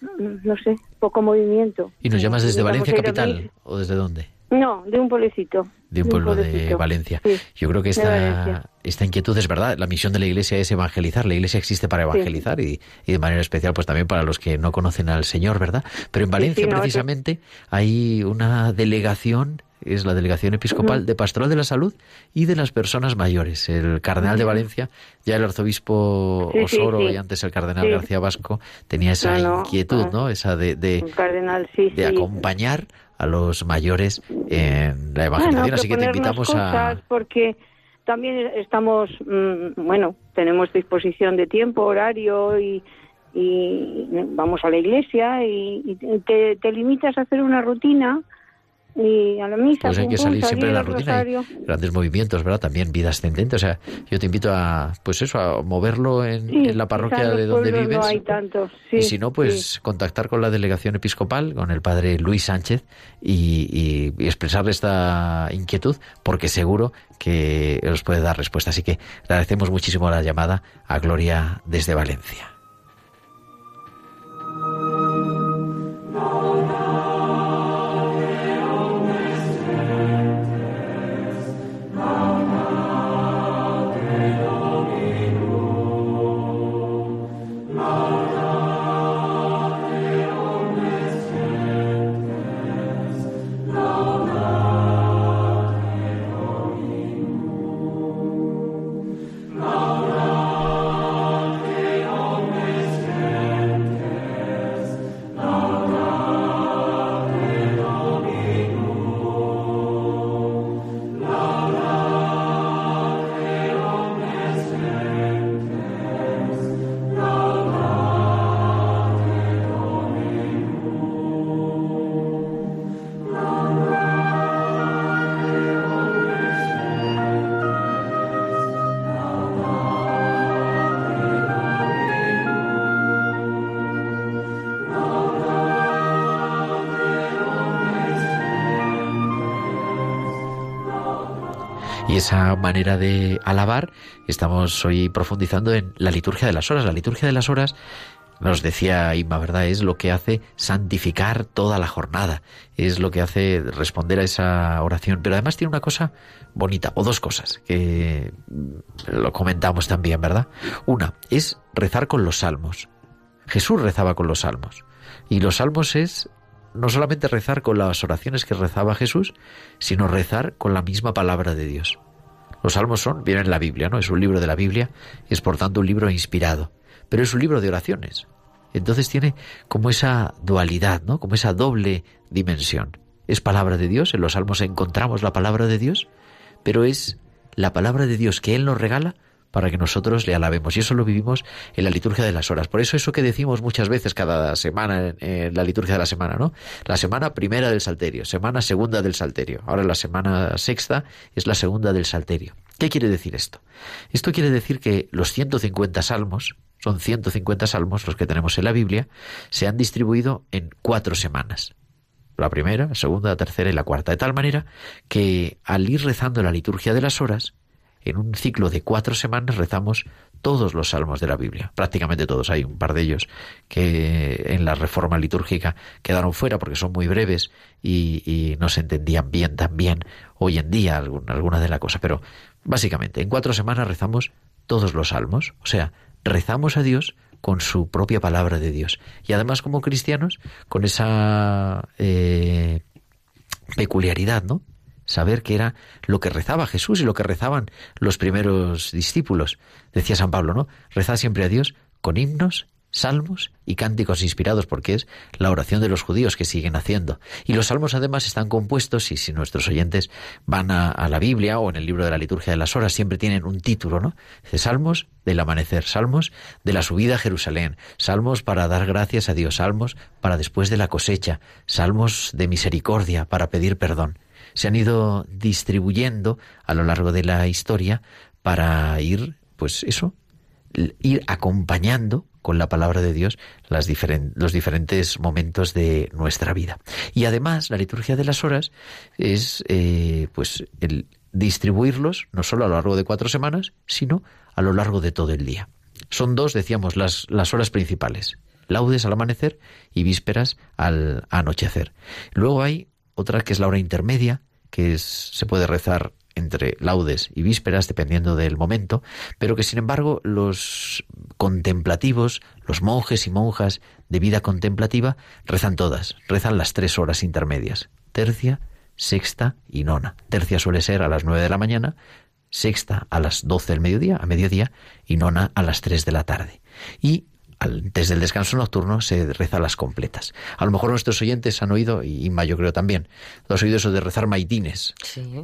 no sé, poco movimiento. ¿Y nos llamas desde Valencia capital o desde dónde? No, de un pueblecito. De un pueblo de. Valencia. Sí, Yo creo que esta, esta inquietud es verdad. La misión de la Iglesia es evangelizar. La Iglesia existe para evangelizar y, y de manera especial pues también para los que no conocen al Señor, ¿verdad? Pero en Valencia sí, no, eso- precisamente hay una delegación, es la delegación episcopal de Pastoral de la Salud y de las personas mayores. El cardenal de. Valencia, ya el arzobispo Sí, Osoro sí. y antes el cardenal. García Vasco tenía esa No, no, inquietud. ¿no? Esa de, de, cardenal, sí, de acompañar a los mayores en la evangelización. Bueno, Así que te invitamos a... cosas porque también estamos, mm, bueno, tenemos disposición de tiempo, horario y, y vamos a la iglesia y, y te, te limitas a hacer una rutina y a la misa. Pues hay que salir siempre de la rutina. Grandes movimientos, ¿verdad? También vida ascendente. O sea, yo te invito a, pues eso, a moverlo en, Sí, en la parroquia de donde vives. No hay tantos. Sí, y si no, pues sí. contactar con la delegación episcopal, con el padre Luis Sánchez y, y- y expresarle esta inquietud, porque seguro que os puede dar respuesta. Así que le agradecemos muchísimo la llamada a Gloria desde Valencia. Y esa manera de alabar, estamos hoy profundizando en la liturgia de las horas. La liturgia de las horas, nos decía Inma, ¿verdad? Es lo que hace santificar toda la jornada. Es lo que hace responder a esa oración. Pero además tiene una cosa bonita, o dos cosas, que lo comentamos también, ¿verdad? Una es rezar con los salmos. Jesús rezaba con los salmos. Y los salmos es no solamente rezar con las oraciones que rezaba Jesús, sino rezar con la misma palabra de Dios. Los salmos son, vienen en la Biblia, ¿no? Es un libro de la Biblia, es por tanto un libro inspirado, pero es un libro de oraciones. Entonces tiene como esa dualidad, ¿no? Como esa doble dimensión. Es palabra de Dios, en los salmos encontramos la palabra de Dios, pero es la palabra de Dios que Él nos regala para que nosotros le alabemos. Y eso lo vivimos en la liturgia de las horas. Por eso eso que decimos muchas veces cada semana en, la liturgia de la semana, ¿no? La semana primera del Salterio, semana segunda del Salterio. Ahora la semana sexta es la segunda del Salterio. ¿Qué quiere decir esto? Esto quiere decir que los 150 salmos, son 150 salmos los que tenemos en la Biblia, se han distribuido en cuatro semanas. La primera, la segunda, la tercera y la cuarta. De tal manera que al ir rezando la liturgia de las horas, en un ciclo de cuatro semanas rezamos todos los salmos de la Biblia, prácticamente todos. Hay un par de ellos que en la reforma litúrgica quedaron fuera porque son muy breves y, no se entendían bien también hoy en día alguna, alguna de la cosa. Pero básicamente en cuatro semanas rezamos todos los salmos, o sea, rezamos a Dios con su propia palabra de Dios. Y además como cristianos, con esa eh, peculiaridad, ¿no? Saber que era lo que rezaba Jesús y lo que rezaban los primeros discípulos. Decía San Pablo, ¿no? Rezad siempre a Dios con himnos salmos y cánticos inspirados, porque es la oración de los judíos que siguen haciendo. Y los salmos además están compuestos, y si nuestros oyentes van a, la Biblia o en el libro de la liturgia de las horas, siempre tienen un título, ¿no? Dice Salmos del amanecer, Salmos de la subida a Jerusalén, Salmos para dar gracias a Dios, Salmos para después de la cosecha, Salmos de misericordia para pedir perdón. Se han ido distribuyendo a lo largo de la historia para ir, pues eso, ir acompañando con la palabra de Dios las los diferentes momentos de nuestra vida. Y además, la liturgia de las horas es eh, pues el distribuirlos no solo a lo largo de cuatro semanas, sino a lo largo de todo el día. Son dos, decíamos, las, las horas principales. Laudes al amanecer y vísperas al anochecer. Luego hay otra que es la hora intermedia, que se puede rezar entre laudes y vísperas, dependiendo del momento, pero que sin embargo los contemplativos, los monjes y monjas de vida contemplativa, rezan todas, rezan las tres horas intermedias, tercia, sexta y nona. Tercia suele ser a las nueve de la mañana, sexta a las doce del mediodía, a mediodía, y nona a las tres de la tarde. Y antes del descanso nocturno se reza las completas. A lo mejor nuestros oyentes han oído, y Inma yo creo también, has oído eso de rezar maitines.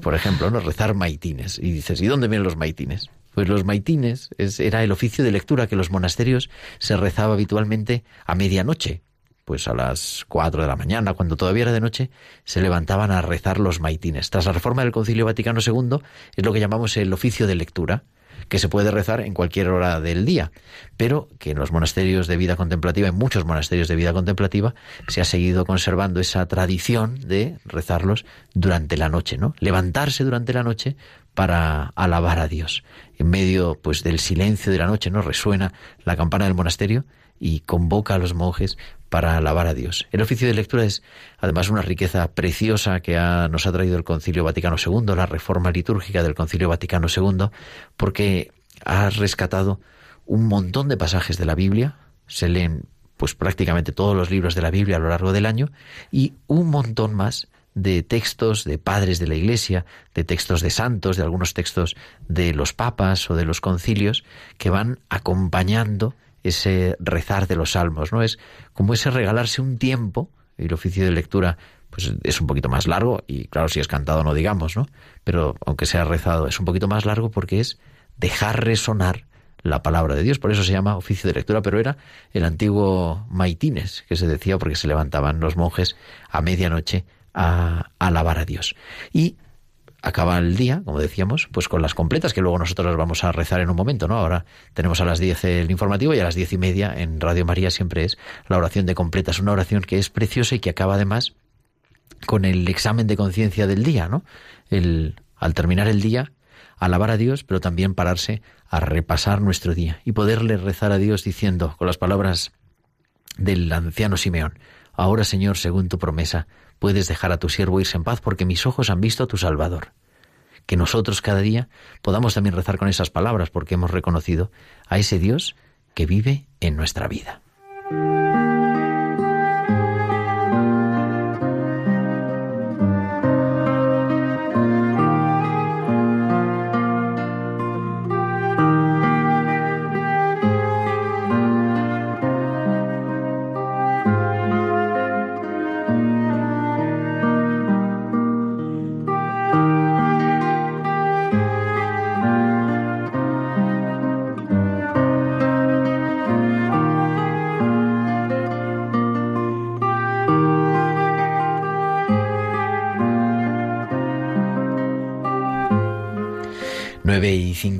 Por ejemplo, ¿no? Rezar maitines. Y dices, ¿y dónde vienen los maitines? Pues los maitines era el oficio de lectura que los monasterios se rezaba habitualmente a medianoche. Pues a las cuatro de la mañana, cuando todavía era de noche, se levantaban a rezar los maitines. Tras la reforma del Concilio Vaticano II es lo que llamamos el oficio de lectura que se puede rezar en cualquier hora del día, pero que en los monasterios de vida contemplativa, en muchos monasterios de vida contemplativa, se ha seguido conservando esa tradición de rezarlos durante la noche, ¿no? Levantarse durante la noche para alabar a Dios. En medio pues del silencio de la noche, ¿no? resuena la campana del monasterio y convoca a los monjes para alabar a Dios. El oficio de lectura es además una riqueza preciosa que nos ha traído el Concilio Vaticano II, la reforma litúrgica del Concilio Vaticano II, porque ha rescatado un montón de pasajes de la Biblia, se leen pues prácticamente todos los libros de la Biblia a lo largo del año y un montón más de textos de padres de la Iglesia, de textos de santos, de algunos textos de los papas o de los concilios que van acompañando ese rezar de los salmos, ¿no? Es como ese regalarse un tiempo, y el oficio de lectura pues es un poquito más largo, y claro, si es cantado no digamos, ¿no? Pero aunque sea rezado, es un poquito más largo porque es dejar resonar la palabra de Dios. Por eso se llama oficio de lectura, pero era el antiguo maitines, que se decía porque se levantaban los monjes a medianoche a, a alabar a Dios. Y acaba el día, como decíamos, pues con las completas, que luego nosotros las vamos a rezar en un momento, ¿no? Ahora tenemos a las 10 el informativo y a las diez y media en Radio María siempre es la oración de completas, una oración que es preciosa y que acaba además con el examen de conciencia del día, ¿no? El, al terminar el día, alabar a Dios, pero también pararse a repasar nuestro día y poderle rezar a Dios diciendo con las palabras del anciano Simeón, ahora Señor, según tu promesa, puedes dejar a tu siervo irse en paz porque mis ojos han visto a tu Salvador. Que nosotros cada día podamos también rezar con esas palabras porque hemos reconocido a ese Dios que vive en nuestra vida.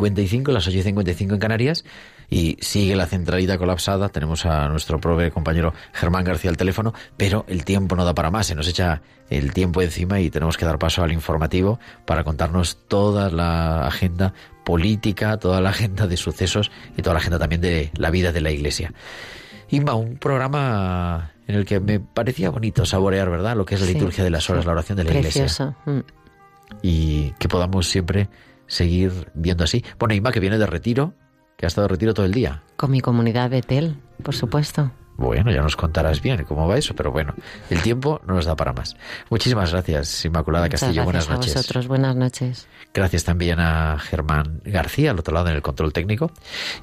55, las 8 y 55 en Canarias, y sigue la centralita colapsada. Tenemos a nuestro prove compañero Germán García al teléfono, pero el tiempo no da para más, se nos echa el tiempo encima y tenemos que dar paso al informativo para contarnos toda la agenda política, toda la agenda de sucesos y toda la agenda también de la vida de la Iglesia. Inma, un programa en el que me parecía bonito saborear, ¿verdad? Lo que es la liturgia de las horas, la oración de la Iglesia. Mm. Y que podamos siempre seguir viendo así. Bueno, Inma, que viene de retiro, que ha estado de retiro todo el día. Con mi comunidad de Tel, por supuesto. Bueno, ya nos contarás bien cómo va eso, pero bueno, el tiempo no nos da para más. Muchísimas gracias, Inmaculada Castillo. buenas noches. A vosotros, buenas noches. Gracias también a Germán García, al otro lado en el control técnico.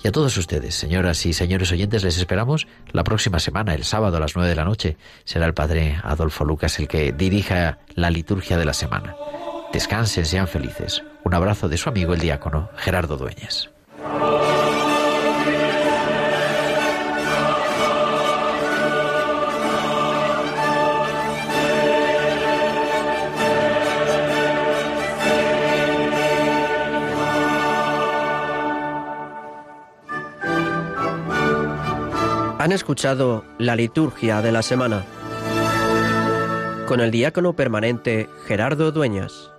Y a todos ustedes, señoras y señores oyentes, les esperamos la próxima semana, el sábado a las nueve de la noche. Será el padre Adolfo Lucas el que dirija la liturgia de la semana. Descansen, sean felices. Un abrazo de su amigo el diácono Gerardo Dueñas. Han escuchado la liturgia de la semana con el diácono permanente Gerardo Dueñas.